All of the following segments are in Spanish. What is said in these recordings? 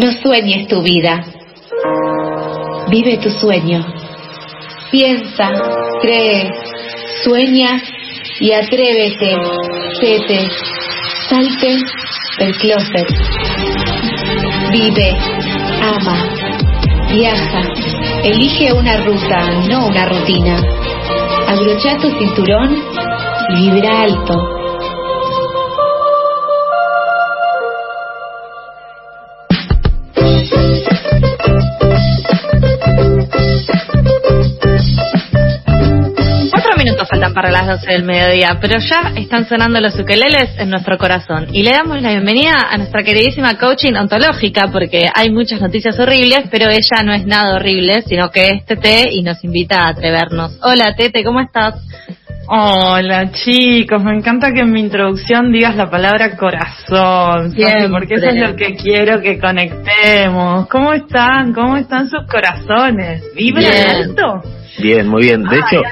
No sueñes tu vida. Vive tu sueño. Piensa, cree, sueña y atrévete, vete, salte del closet. Vive, ama, viaja, elige una ruta, no una rutina. Abrocha tu cinturón y vibra alto. Faltan para las 12 del mediodía, pero ya están sonando los ukeleles en nuestro corazón. Y le damos la bienvenida a nuestra queridísima coaching ontológica, porque hay muchas noticias horribles, pero ella no es nada horrible, sino que es Tete y nos invita a atrevernos. Hola Tete, ¿cómo estás? Hola chicos, me encanta que en mi introducción digas la palabra corazón, porque eso es lo que quiero que conectemos. ¿Cómo están? ¿Cómo están sus corazones? ¿Vibran esto? Bien, muy bien. De hecho,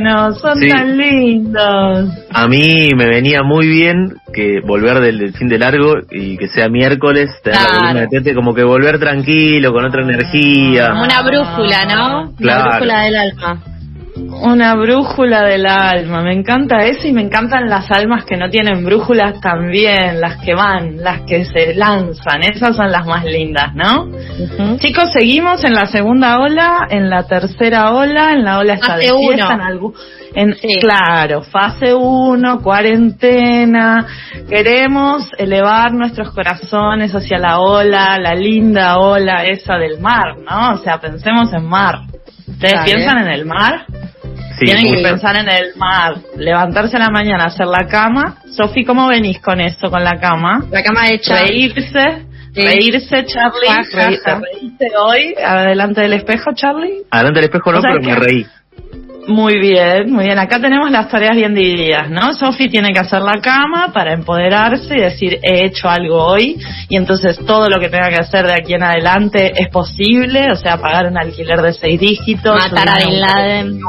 no, son tan lindos. A mí me venía muy bien que volver del, fin de largo y que sea miércoles, tener la columna de tete, como que volver tranquilo, con otra energía. Como una brújula, ¿no? Claro. Una brújula del alma. Una brújula del alma, me encanta eso y me encantan las almas que no tienen brújulas también, las que van, las que se lanzan, esas son las más lindas, ¿no? Chicos, seguimos en la segunda ola, en la tercera ola, en la ola está de fiesta, en algún... En, Claro, fase 1, cuarentena, queremos elevar nuestros corazones hacia la ola, la linda ola esa del mar, ¿no? O sea, pensemos en mar. ¿Ustedes piensan en el mar? Tienen que pensar en el mar, levantarse a la mañana, hacer la cama. Sofi, ¿cómo venís con esto, con la cama? La cama hecha. Reírse, reírse, Charlie. reírse hoy, adelante del espejo, Charlie. Adelante del espejo no, pero me reí. Muy bien, muy bien. Acá tenemos las tareas bien divididas, ¿no? Sofi tiene que hacer la cama para empoderarse y decir, he hecho algo hoy, y entonces todo lo que tenga que hacer de aquí en adelante es posible, o sea, pagar un alquiler de seis dígitos. Matar a Bin Laden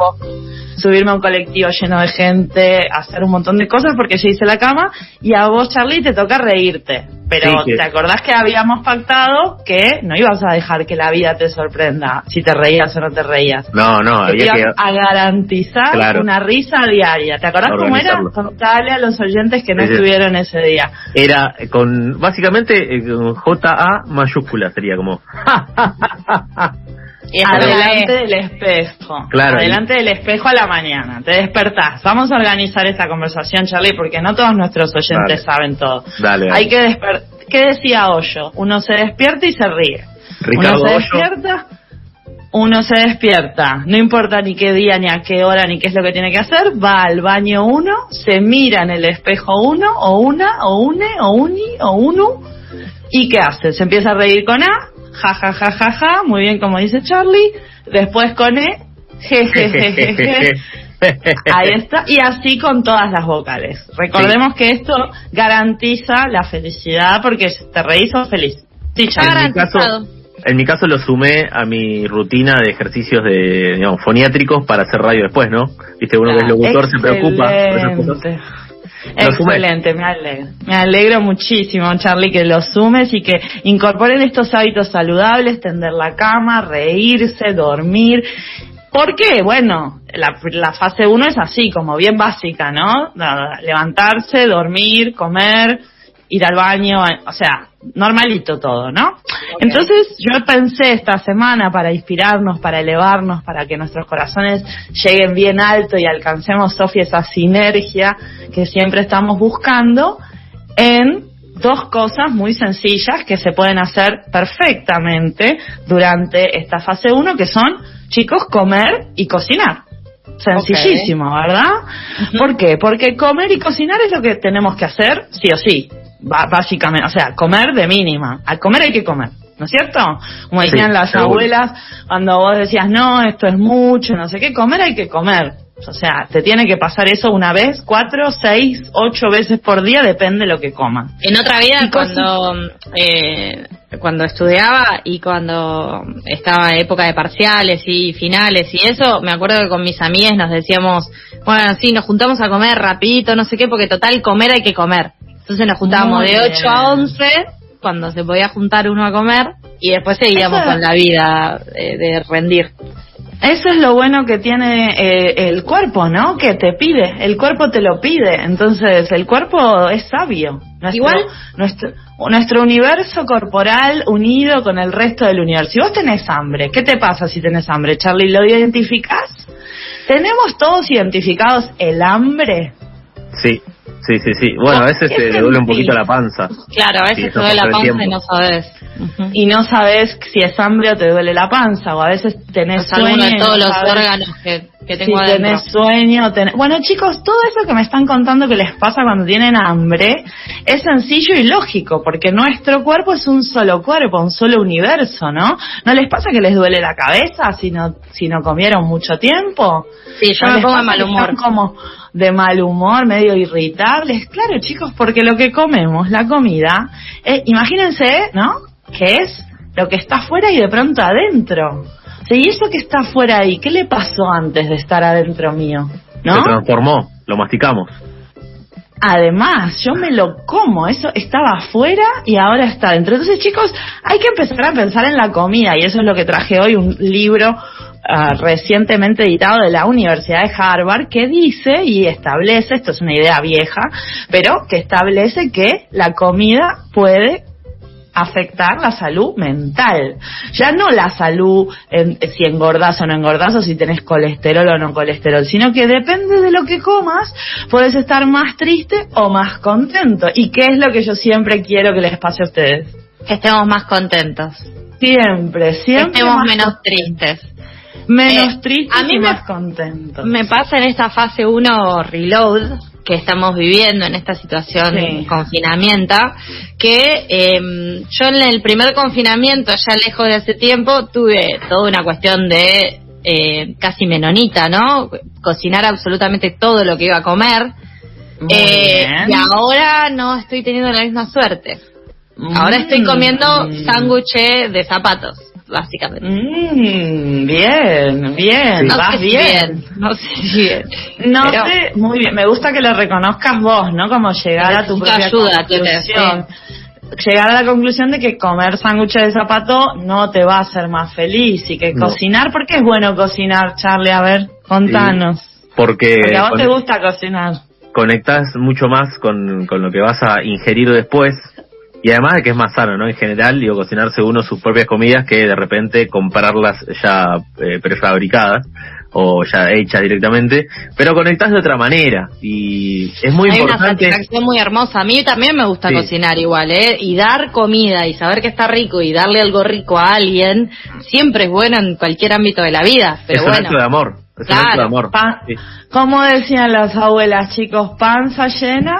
subirme a un colectivo lleno de gente, hacer un montón de cosas porque yo hice la cama y a vos, Charlie, te toca reírte. Pero ¿te acordás que habíamos pactado que no ibas a dejar que la vida te sorprenda si te reías o no te reías? No, no, que había que... a garantizar una risa diaria. ¿Te acordás cómo era? Contale a los oyentes que no estuvieron ese día. Era con, básicamente, eh, con J-A mayúscula, sería como... adelante del espejo. Claro. Adelante del espejo a la mañana. Te despertás. Vamos a organizar esta conversación, Charlie, porque no todos nuestros oyentes saben todo. Dale, Hay que despertar. ¿Qué decía Hoyo? Uno se despierta y se ríe. Ricardo uno se despierta. Uno se despierta, no importa ni qué día, ni a qué hora, ni qué es lo que tiene que hacer, va al baño uno, se mira en el espejo uno, o una, o une, o uni, o uno, y ¿qué hace? Se empieza a reír con A, ja, ja, ja, ja, ja, muy bien como dice Charlie, después con E, je, je, je, je, je. Ahí está, y así con todas las vocales. Recordemos que esto garantiza la felicidad porque te reís o feliz. Sí, en mi caso, en mi caso lo sumé a mi rutina de ejercicios de, digamos, foniátricos para hacer radio después, ¿no? Viste, uno que es locutor se preocupa por esas cosas. Excelente, me alegro. Me alegro muchísimo, Charlie, que lo sumes y que incorporen estos hábitos saludables, tender la cama, reírse, dormir. ¿Por qué? Bueno, la, la fase 1 es así, como bien básica, ¿no? Levantarse, dormir, comer, ir al baño, o sea, normalito todo, ¿no? Entonces yo pensé esta semana para inspirarnos, para elevarnos, para que nuestros corazones lleguen bien alto y alcancemos, Sofía, esa sinergia que siempre estamos buscando, en dos cosas muy sencillas que se pueden hacer perfectamente durante esta fase 1, que son, chicos, comer y cocinar. Sencillísimo, ¿verdad? ¿Por qué? Porque comer y cocinar es lo que tenemos que hacer, sí o sí básicamente, o sea, comer de mínima. Al comer hay que comer, ¿no es cierto? Como decían las abuelas, cuando vos decías, no, esto es mucho, no sé qué, comer hay que comer. O sea, te tiene que pasar eso una vez, cuatro, seis, ocho veces por día, depende de lo que coman. En otra vida, cuando, eh, cuando estudiaba y cuando estaba en época de parciales y finales y eso, me acuerdo que con mis amigas nos decíamos, bueno, sí, nos juntamos a comer rapidito, no sé qué, porque total, comer hay que comer. Entonces nos juntábamos de 8 a 11 cuando se podía juntar uno a comer y después seguíamos con la vida eh, de rendir. Eso es lo bueno que tiene eh, el cuerpo, ¿no? Que te pide, el cuerpo te lo pide, entonces el cuerpo es sabio. Igual nuestro, nuestro universo corporal unido con el resto del universo. Si vos tenés hambre, ¿qué te pasa si tenés hambre, Charlie? ¿Lo identificás? ¿Tenemos todos identificados el hambre? Sí, sí, sí, sí. Bueno, a veces te duele un poquito la panza. Claro, a veces te duele la panza y no sabes. Y no sabes si es hambre o te duele la panza, o a veces tenés sueño. de todos los órganos que, que tengo si tenés sueño. Bueno, chicos, todo eso que me están contando que les pasa cuando tienen hambre es sencillo y lógico, porque nuestro cuerpo es un solo cuerpo, un solo universo, ¿no? ¿No les pasa que les duele la cabeza si no, si no comieron mucho tiempo? Sí, yo me pongo de mal humor. Como de mal humor, medio irritables. Claro, chicos, porque lo que comemos, la comida, eh, imagínense, ¿no? que es lo que está afuera y de pronto adentro. ¿Y eso que está afuera ahí, qué le pasó antes de estar adentro mío? ¿No? Se transformó, lo masticamos. Además, yo me lo como, eso estaba afuera y ahora está adentro. Entonces, chicos, hay que empezar a pensar en la comida y eso es lo que traje hoy, un libro ah, recientemente editado de la Universidad de Harvard que dice y establece, esto es una idea vieja, pero que establece que la comida puede afectar la salud mental. Ya no la salud si engordas o no engordas o si tenés colesterol o no colesterol, sino que depende de lo que comas, puedes estar más triste o más contento. ¿Y qué es lo que yo siempre quiero que les pase a ustedes? Que estemos más contentos. Siempre, siempre. Que estemos menos tristes. Menos eh, tristes a mí y más contentos. Me pasa en esta fase 1 reload, que estamos viviendo en esta situación de confinamiento, que eh, yo en el primer confinamiento, ya lejos de hace tiempo, tuve toda una cuestión de eh, casi menonita, ¿no? Cocinar absolutamente todo lo que iba a comer. Eh, y ahora no estoy teniendo la misma suerte. Ahora estoy comiendo mm. sándwiches de zapatos básicamente. Mm, bien, bien, no vas bien. No sé bien. No sé, muy bien. Me gusta que lo reconozcas vos, ¿no? Como llegar a tu propia ayuda, conclusión. Llegar a la conclusión de que comer sándwiches de zapato no te va a hacer más feliz y que cocinar, ¿por qué es bueno cocinar, Charlie? A ver, contanos. porque, a vos te gusta cocinar. Conectás mucho más con, con lo que vas a ingerir después y además de que es más sano, ¿no? En general, digo, cocinarse uno sus propias comidas que de repente comprarlas ya eh, prefabricadas o ya hechas directamente, pero conectás de otra manera y es muy importante. Hay una satisfacción muy hermosa. A mí también me gusta cocinar igual, ¿eh? Y dar comida y saber que está rico y darle algo rico a alguien siempre es bueno en cualquier ámbito de la vida. Pero es bueno. un acto de amor. Es un acto de amor. Como decían las abuelas, chicos, panza llena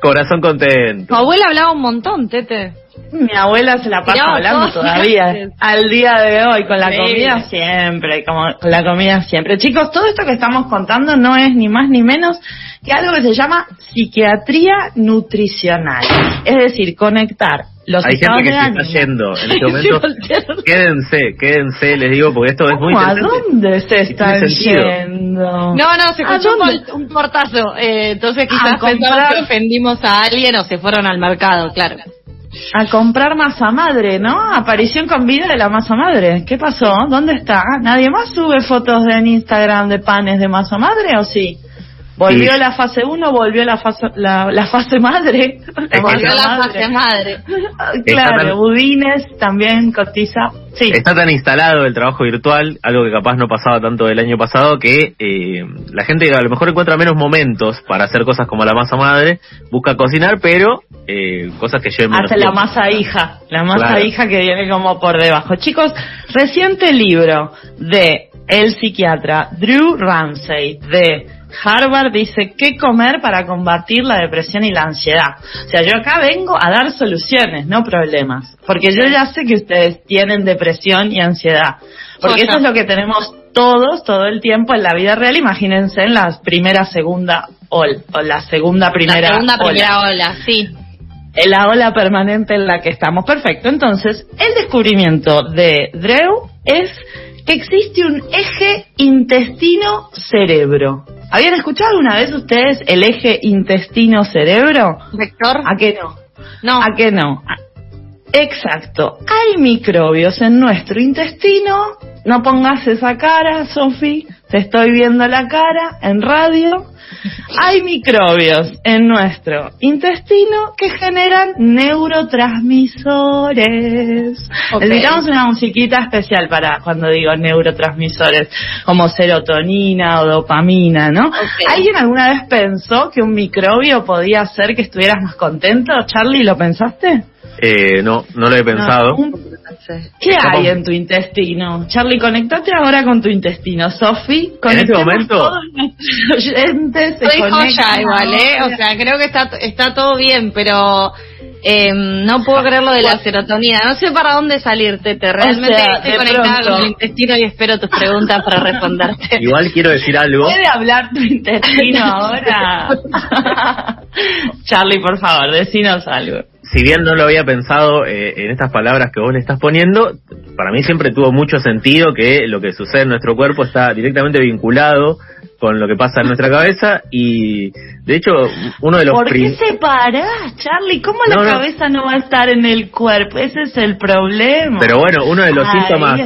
Corazón contento. Tu abuela hablaba un montón, Tete. Mi abuela se la pasa hablando todavía. Al día de hoy, con la comida siempre, como con la comida siempre. Chicos, todo esto que estamos contando no es ni más ni menos que algo que se llama psiquiatría nutricional. Es decir, conectar los Hay gente que se está yendo en este momento. quédense, quédense, les digo, porque esto es muy interesante. ¿A dónde se están yendo? No, no, se escuchó un, portazo. Eh, entonces quizás pensaron que ofendimos a alguien o se fueron al mercado, claro. A comprar masa madre, ¿no? Aparición con vida de la masa madre. ¿Qué pasó? ¿Dónde está? ¿Nadie más sube fotos en Instagram de panes de masa madre o sí? Volvió la fase 1, volvió la fase, la, la fase madre. volvió la fase madre. claro, Budines también cotiza. Sí. Está tan instalado el trabajo virtual, algo que capaz no pasaba tanto el año pasado, que eh, la gente a lo mejor encuentra menos momentos para hacer cosas como la masa madre, busca cocinar, pero eh, cosas que lleven menos Hace la masa hija, la masa hija que viene como por debajo. Chicos, reciente libro de el psiquiatra Drew Ramsey de Harvard dice qué comer para combatir la depresión y la ansiedad. O sea, yo acá vengo a dar soluciones, no problemas. Porque yo ya sé que ustedes tienen depresión y ansiedad. Porque eso es lo que tenemos todos, todo el tiempo en la vida real. Imagínense en la primera, segunda ola, o la segunda, primera La segunda, primera ola, sí. En la ola permanente en la que estamos. Perfecto. Entonces, el descubrimiento de Drew es que existe un eje intestino-cerebro. ¿Habían escuchado alguna vez ustedes el eje intestino-cerebro? ¿Vector? ¿A qué no? No. ¿A qué no? Exacto. Hay microbios en nuestro intestino. No pongas esa cara, Sofi. Te estoy viendo la cara en radio. Hay microbios en nuestro intestino que generan neurotransmisores. Ok. Necesitamos una musiquita especial para cuando digo neurotransmisores, como serotonina o dopamina, ¿no? ¿Alguien alguna vez pensó que un microbio podía hacer que estuvieras más contento? Charlie, ¿lo pensaste? Eh, no, no lo he pensado. No, un- ¿Qué Estamos- hay en tu intestino? Charlie, conectate ahora con tu intestino. Sofi, conectemos momento? todos oyentes. Soy joya igual, ¿eh? O sea, creo que está, está todo bien, pero eh, no puedo creer lo de la serotonina. No sé para dónde salir, Tete. Realmente sea, estoy conectada pronto. con el intestino y espero tus preguntas para responderte. Igual quiero decir algo. ¿Puede hablar tu intestino ahora? Charlie, por favor, decinos algo. Si bien no lo había pensado eh, en estas palabras que vos le estás poniendo, para mí siempre tuvo mucho sentido que lo que sucede en nuestro cuerpo está directamente vinculado con lo que pasa en nuestra cabeza y de hecho uno de los ¿Por qué separás, Charlie? ¿Cómo la No, cabeza no va a estar en el cuerpo? Ese es el problema. Pero bueno, uno de los síntomas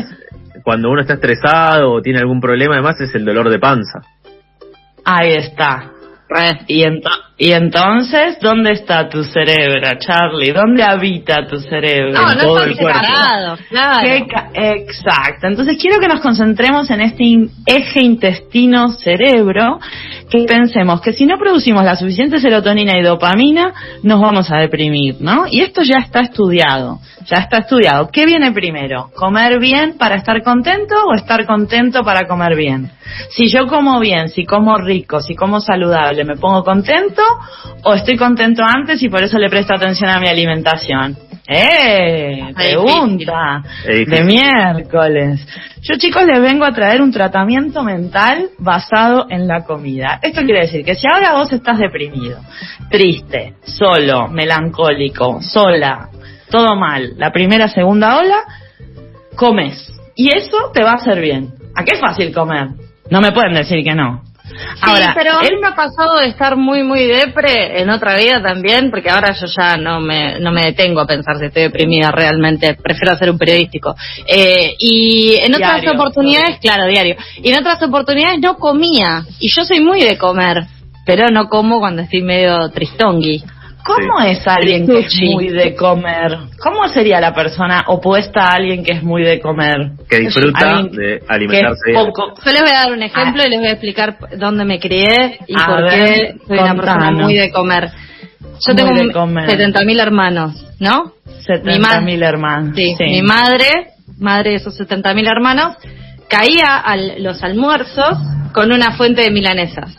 cuando uno está estresado o tiene algún problema además es el dolor de panza. Ahí está. Y, ento- y entonces, ¿dónde está tu cerebro, Charlie? ¿Dónde habita tu cerebro? No, en no todo el cuerpo. separados, claro. Exacto. Entonces quiero que nos concentremos en este in- eje intestino-cerebro, que pensemos que si no producimos la suficiente serotonina y dopamina, nos vamos a deprimir, ¿no? Y esto ya está estudiado, ya está estudiado. ¿Qué viene primero? ¿Comer bien para estar contento o estar contento para comer bien? Si yo como bien, si como rico, si como saludable, ¿me pongo contento o estoy contento antes y por eso le presto atención a mi alimentación? ¡Eh! Pregunta de miércoles. Yo chicos les vengo a traer un tratamiento mental basado en la comida. Esto quiere decir que si ahora vos estás deprimido, triste, solo, melancólico, sola, todo mal, la primera, segunda ola, comes. Y eso te va a hacer bien. ¿A qué es fácil comer? No me pueden decir que no. Sí, pero a mí me ha pasado de estar muy, muy depre en otra vida también, porque ahora yo ya no me, no me detengo a pensar si estoy deprimida realmente, prefiero hacer un periodístico. Eh, y en otras Diario, oportunidades, claro, diario, y en otras oportunidades no comía, y yo soy muy de comer, pero no como cuando estoy medio tristongui. ¿Cómo Sí. es alguien que es muy de comer? ¿Cómo sería la persona opuesta a alguien que es muy de comer? Que disfruta Alguien de alimentarse poco- Yo les voy a dar un ejemplo y les voy a explicar dónde me crié y A por ver, qué soy una persona muy de comer. Yo Muy tengo de un- comer. 70.000 hermanos, ¿no? Mi 70 ma- mil hermanos. Sí, mi madre, madre de esos 70.000 hermanos, caía a los almuerzos con una fuente de milanesas.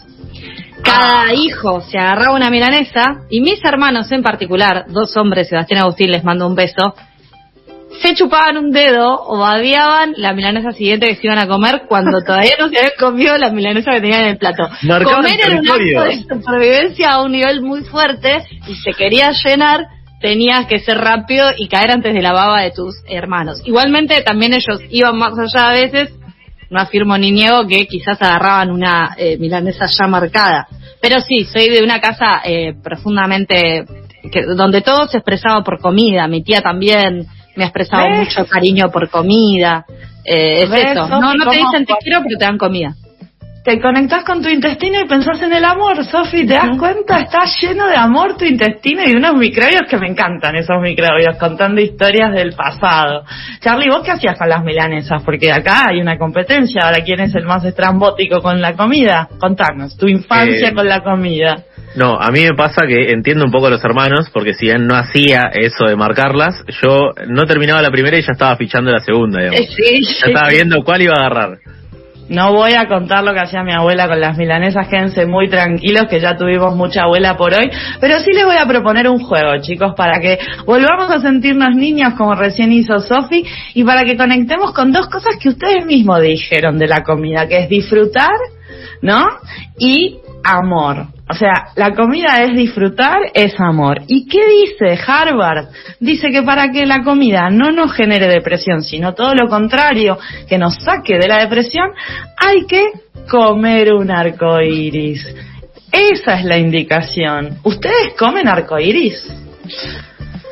Cada hijo se agarraba una milanesa y mis hermanos en particular, dos hombres, Sebastián y Agustín, les mando un beso, se chupaban un dedo o babeaban la milanesa siguiente que se iban a comer cuando todavía no se habían comido la milanesa que tenían en el plato. Comer era un acto de supervivencia a un nivel muy fuerte y se quería llenar tenías que ser rápido y caer antes de la baba de tus hermanos. Igualmente también ellos iban más allá a veces, no afirmo ni niego que quizás agarraban una eh, milanesa ya marcada. Pero sí, soy de una casa eh, profundamente que, donde todo se expresaba por comida. Mi tía también me ha expresado ¿Ves? mucho cariño por comida. Eh, es ¿Ves, eso. No, no te dicen te quiero, pero te dan comida. Te conectás con tu intestino y pensás en el amor, Sofi, ¿te das cuenta? Está lleno de amor tu intestino y de unos microbios que me encantan, esos microbios, contando historias del pasado. Charlie, ¿vos qué hacías con las milanesas? Porque acá hay una competencia, ahora quién es el más estrambótico con la comida. Contanos, tu infancia Eh, con la comida. No, a mí me pasa que entiendo un poco a los hermanos, porque si bien no hacía eso de marcarlas, yo no terminaba la primera y ya estaba fichando la segunda, digamos. Sí, Ya estaba viendo cuál iba a agarrar. No voy a contar lo que hacía mi abuela con las milanesas, quédense muy tranquilos que ya tuvimos mucha abuela por hoy, pero sí les voy a proponer un juego, chicos, para que volvamos a sentirnos niños como recién hizo Sofi y para que conectemos con dos cosas que ustedes mismos dijeron de la comida, que es disfrutar, ¿no? Y amor. O sea, la comida es disfrutar, es amor. ¿Y qué dice Harvard? Dice que para que la comida no nos genere depresión, sino todo lo contrario, que nos saque de la depresión, hay que comer un arco iris. Esa es la indicación. ¿Ustedes comen arco iris?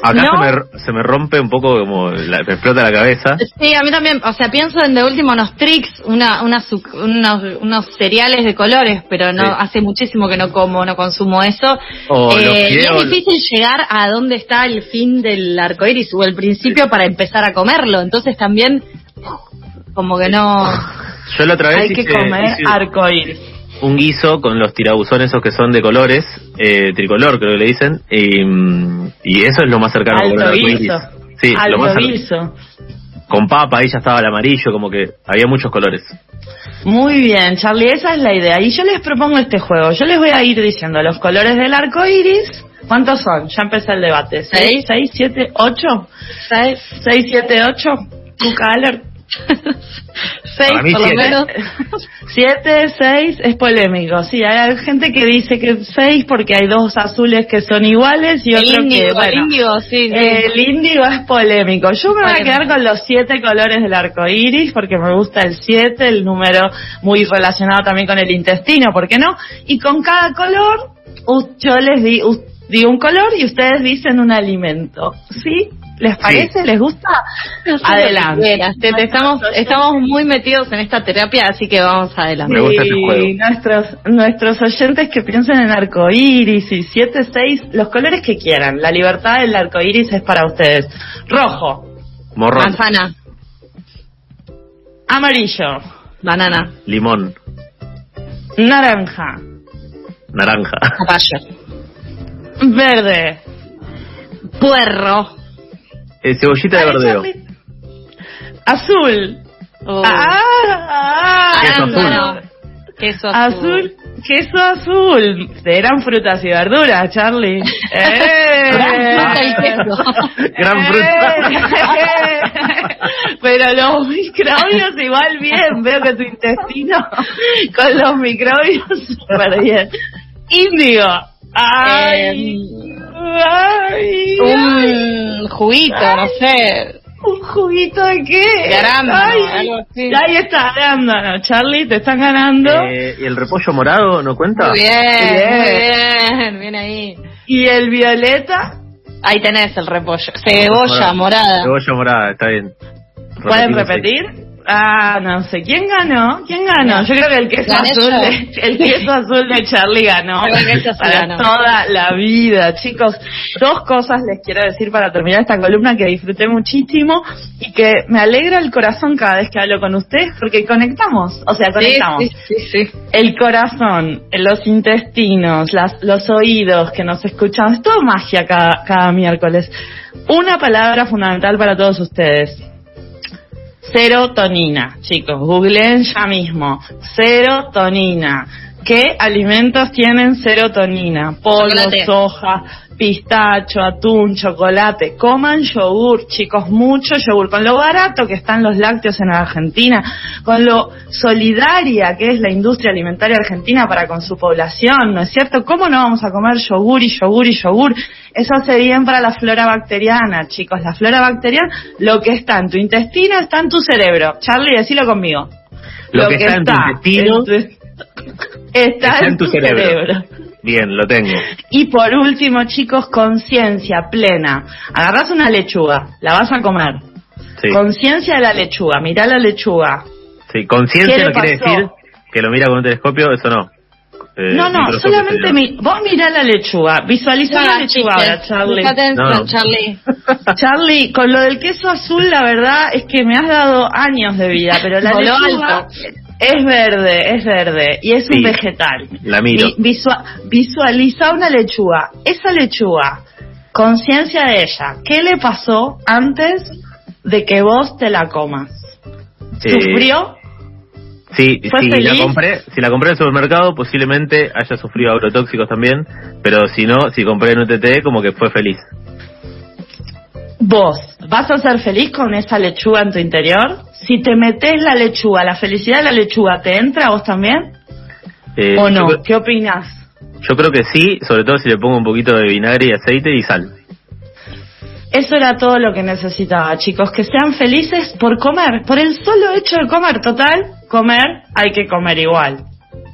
Acá No. se, me, se me rompe un poco como la, me explota la cabeza. Sí, a mí también, o sea, pienso en de último unos tricks, una, una unos, unos cereales de colores, pero no Sí. hace muchísimo que no como, no consumo eso. O los Eh, y es difícil llegar a dónde está el fin del arco iris o el principio para empezar a comerlo. Entonces también, como que no. Yo la otra vez Hay que comer hice arcoíris. Un guiso con los tirabuzones esos que son de colores, eh, tricolor creo que le dicen, y, y eso es lo más cercano Alto guiso. Sí, lo más Alto guiso. con papa ahí ya estaba el amarillo, como que había muchos colores. Muy bien, Charlie, esa es la idea. Y yo les propongo este juego. Yo les voy a ir diciendo los colores del arco iris. ¿Cuántos son? Ya empecé el debate. ¿Seis, seis, siete, ocho? ¿Sabes? ¿Seis, siete, ocho? Cuca Alert. Seis, Para mí por lo siete. menos. Siete, seis, es polémico. Sí, hay gente que dice que seis porque hay dos azules que son iguales y El otro que, bueno, el índigo, sí, sí. El índigo es polémico. Yo me voy a quedar con los siete colores del arco iris porque me gusta el siete, el número muy relacionado también con el intestino, ¿por qué no? Y con cada color, u- yo les di, u- di un color y ustedes dicen un alimento. ¿Sí? ¿Les parece? ¿Les gusta? Adelante. Quieras. Te- te estamos, estamos muy metidos en esta terapia, así que vamos adelante. Me gusta juego. Y nuestros, nuestros oyentes que piensen en arco iris y 7, 6, los colores que quieran. La libertad del arco iris es para ustedes. Rojo, Morrón, Manzana, amarillo, banana, limón, naranja, naranja, zapallo, verde. puerro, eh, cebollita de verdeo. Azul. oh, Ah, ah, Queso arándano, queso azul. Azul, queso azul. Eran frutas y verduras, Charlie. ¡Eh! Fruta y queso. Gran fruta. ¡Eh! Pero los microbios igual bien. Veo que tu intestino con los microbios súper bien. Índigo. ¡Ay! ¡Ay! ay. un juguito, no sé. ¿Un juguito de qué? De arándano, Ay, algo así. Ahí está, arándano. Charlie, te están ganando. Eh, ¿Y el repollo morado no cuenta? Muy bien, Bien. muy bien, bien ahí. ¿Y el violeta? Ahí tenés el repollo. Cebolla morada. Cebolla morada, está bien. ¿Pueden repetir? Ah, no sé. ¿Quién ganó? ¿Quién ganó? Yo creo que el queso Gané azul de, el queso azul de Charlie ganó. Para ganó. toda la vida. Chicos, dos cosas les quiero decir para terminar esta columna que disfruté muchísimo y que me alegra el corazón cada vez que hablo con ustedes porque conectamos. O sea, conectamos. Sí, sí, sí, sí. El corazón, los intestinos, las, los oídos que nos escuchan, es todo magia cada, cada miércoles. Una palabra fundamental para todos ustedes. Serotonina, chicos, googleen ya mismo. Serotonina. ¿Qué alimentos tienen serotonina? Polvo, Chocolate. soja, pistacho, atún, chocolate. Coman yogur, chicos, mucho yogur. Con lo barato que están los lácteos en Argentina, con lo solidaria que es la industria alimentaria argentina para con su población, ¿no es cierto? ¿Cómo no vamos a comer yogur y yogur y yogur? Eso hace bien para la flora bacteriana, chicos. La flora bacteriana, lo que está en tu intestino está en tu cerebro. Charlie, decilo conmigo. Lo que está en tu intestino está, en tu cerebro. Bien, lo tengo. Y por último, chicos, conciencia plena. Agarrás una lechuga, la vas a comer. Sí, Conciencia de la lechuga, mirá la lechuga. sí. ¿Qué conciencia no quiere pasó? decir que lo mira con un telescopio, eso no. Eh, no, no, solamente mi, vos mirá la lechuga, visualiza la lechuga ahora, Charlie. No, no. Charlie. Charlie, con lo del queso azul, la verdad es que me has dado años de vida, pero la Voló lechuga alto. Es verde, es verde y es un vegetal. la miro. Vi- visua- visualiza una lechuga. Esa lechuga, conciencia de ella, ¿qué le pasó antes de que vos te la comas? Eh, ¿Sufrió? Sí, ¿Fue si feliz? la compré, si la compré en el supermercado, posiblemente haya sufrido agrotóxicos también, pero si no, si compré en UTT, como que fue feliz. Vos, ¿vas a ser feliz con esa lechuga en tu interior? Si te metes la lechuga, la felicidad de la lechuga, ¿te entra a vos también? Eh, ¿O no? creo- ¿Qué opinas? Yo creo que sí, sobre todo si le pongo un poquito de vinagre y aceite y sal. Eso era todo lo que necesitaba, chicos, que sean felices por comer, por el solo hecho de comer, total, comer hay que comer igual.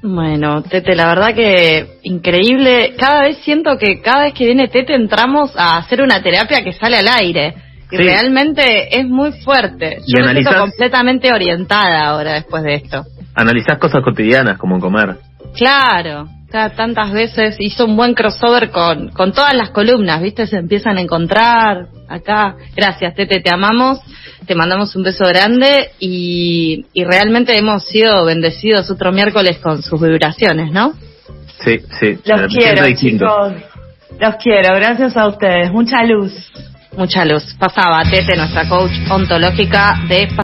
Bueno, Tete, la verdad que increíble. Cada vez siento que cada vez que viene Tete entramos a hacer una terapia que sale al aire. Y Sí. realmente es muy fuerte. Y Yo me siento completamente orientada ahora después de esto. Analizás cosas cotidianas como comer. Claro, cada tantas veces hizo un buen crossover con, con todas las columnas, ¿viste? Se empiezan a encontrar acá. Gracias, Tete, te amamos. Te mandamos un beso grande y, y realmente hemos sido bendecidos otro miércoles con sus vibraciones, ¿no? Sí, sí. Los quiero, distinto. chicos. Los quiero, gracias a ustedes. Mucha luz. Mucha luz. Pasaba Tete, nuestra coach ontológica de